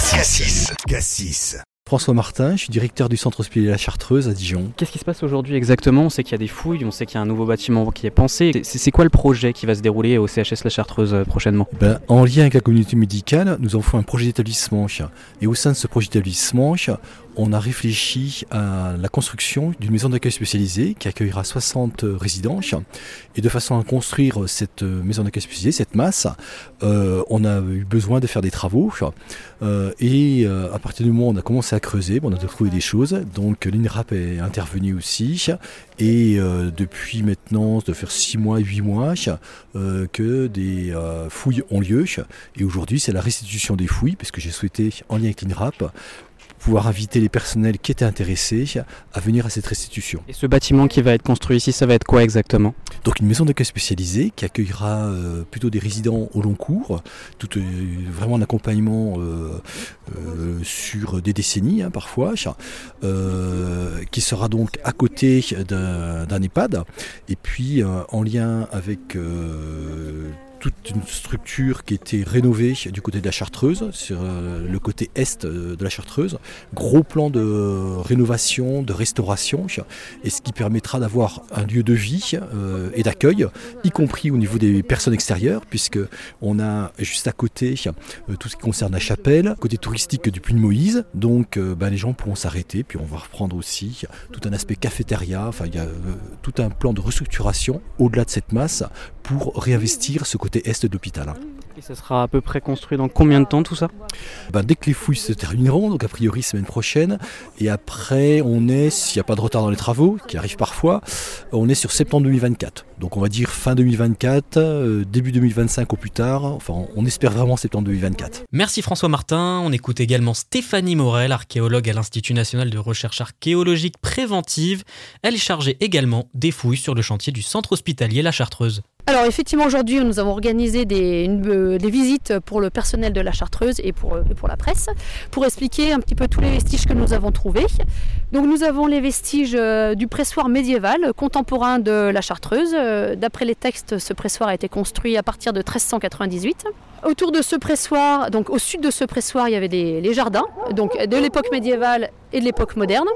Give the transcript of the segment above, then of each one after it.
Cassis. Cassis. François Martin, je suis directeur du centre hospitalier La Chartreuse à Dijon. Qu'est-ce qui se passe aujourd'hui exactement? On sait qu'il y a des fouilles, on sait qu'il y a un nouveau bâtiment qui est pensé. C'est quoi le projet qui va se dérouler au CHS La Chartreuse euh, prochainement? Ben, en lien avec la communauté médicale, nous avons fait un projet d'établissement. Et au sein de ce projet d'établissement, on a réfléchi à la construction d'une maison d'accueil spécialisée qui accueillera 60 résidents. Et de façon à construire cette maison d'accueil spécialisée, cette masse, euh, on a eu besoin de faire des travaux. Euh, et euh, à partir du moment où on a commencé à creuser, on a trouvé des choses. Donc l'INRAP est intervenu aussi. Et depuis maintenant, de faire 6 mois, 8 mois, que des fouilles ont lieu. Et aujourd'hui, c'est la restitution des fouilles, parce que j'ai souhaité, en lien avec l'INRAP, pouvoir inviter les personnels qui étaient intéressés à venir à cette restitution. Et ce bâtiment qui va être construit ici, ça va être quoi exactement? Donc une maison d'accueil spécialisée qui accueillera euh, plutôt des résidents au long cours, tout, euh, vraiment un accompagnement euh, sur des décennies hein, parfois, qui sera donc à côté d'un EHPAD et puis en lien avec toute une structure qui était rénovée du côté de la Chartreuse, sur euh, le côté est euh, de la Chartreuse. Gros plan de rénovation, de restauration, et ce qui permettra d'avoir un lieu de vie euh, et d'accueil, y compris au niveau des personnes extérieures, puisque on a juste à côté tout ce qui concerne la chapelle, côté touristique du Puy de Moïse. Donc ben, les gens pourront s'arrêter, puis on va reprendre aussi tout un aspect cafétéria. Enfin, il y a tout un plan de restructuration au-delà de cette masse pour réinvestir ce côté est de l'hôpital. Et ça sera à peu près construit dans combien de temps tout ça? Ben, dès que les fouilles se termineront, donc a priori semaine prochaine, et après on est, s'il n'y a pas de retard dans les travaux, qui arrive parfois, on est sur septembre 2024. Donc on va dire fin 2024, euh, début 2025 au plus tard, enfin on espère vraiment septembre 2024. Merci François Martin. On écoute également Stéphanie Morel, archéologue à l'Institut national de recherche archéologique préventive. Elle est chargée également des fouilles sur le chantier du centre hospitalier La Chartreuse. Alors effectivement aujourd'hui nous avons organisé euh, des visites pour le personnel de la Chartreuse et pour, euh, et pour la presse pour expliquer un petit peu tous les vestiges que nous avons trouvés. Donc nous avons les vestiges euh, du pressoir médiéval contemporain de la Chartreuse. D'après les textes ce pressoir a été construit à partir de 1398. Autour de ce pressoir, donc au sud de ce pressoir, il y avait les jardins, donc de l'époque médiévale et de l'époque moderne.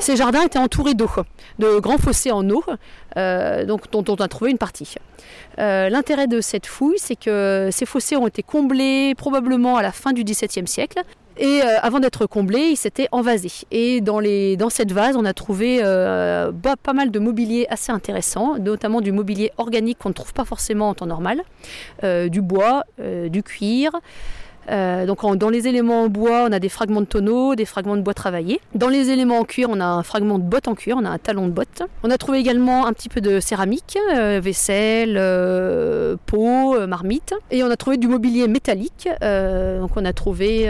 Ces jardins étaient entourés d'eau, de grands fossés en eau, euh, donc, dont on a trouvé une partie. Euh, L'intérêt de cette fouille, c'est que ces fossés ont été comblés probablement à la fin du XVIIe siècle. Et euh, avant d'être comblés, ils s'étaient envasés. Et dans, cette vase, on a trouvé euh, bah, pas mal de mobilier assez intéressant, notamment du mobilier organique qu'on ne trouve pas forcément en temps normal, euh, du bois, du cuir. Euh, donc dans les éléments en bois, on a des fragments de tonneaux, des fragments de bois travaillés. Dans les éléments en cuir, on a un fragment de botte en cuir, on a un talon de botte. On a trouvé également un petit peu de céramique, euh, vaisselle, euh, pot, euh, marmite. Et on a trouvé du mobilier métallique. Donc on a trouvé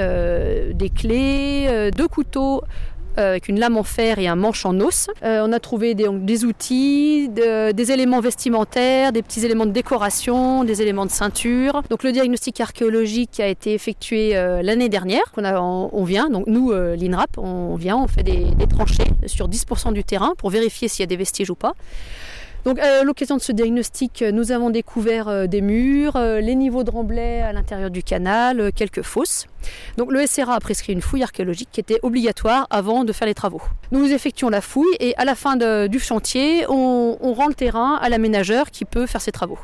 des clés, deux couteaux avec une lame en fer et un manche en os. Euh, on a trouvé des, outils, de- des éléments vestimentaires, des petits éléments de décoration, des éléments de ceinture. Donc le diagnostic archéologique a été effectué euh, l'année dernière. on, vient, donc nous, euh, l'INRAP, on vient, on fait des, des tranchées sur 10% du terrain pour vérifier s'il y a des vestiges ou pas. Donc à l'occasion de ce diagnostic, euh, nous avons découvert euh, des murs, euh, les niveaux de remblais à l'intérieur du canal, euh, quelques fosses. Donc le SRA a prescrit une fouille archéologique qui était obligatoire avant de faire les travaux. Nous effectuons la fouille et à la fin du chantier, on, rend le terrain à l'aménageur qui peut faire ses travaux.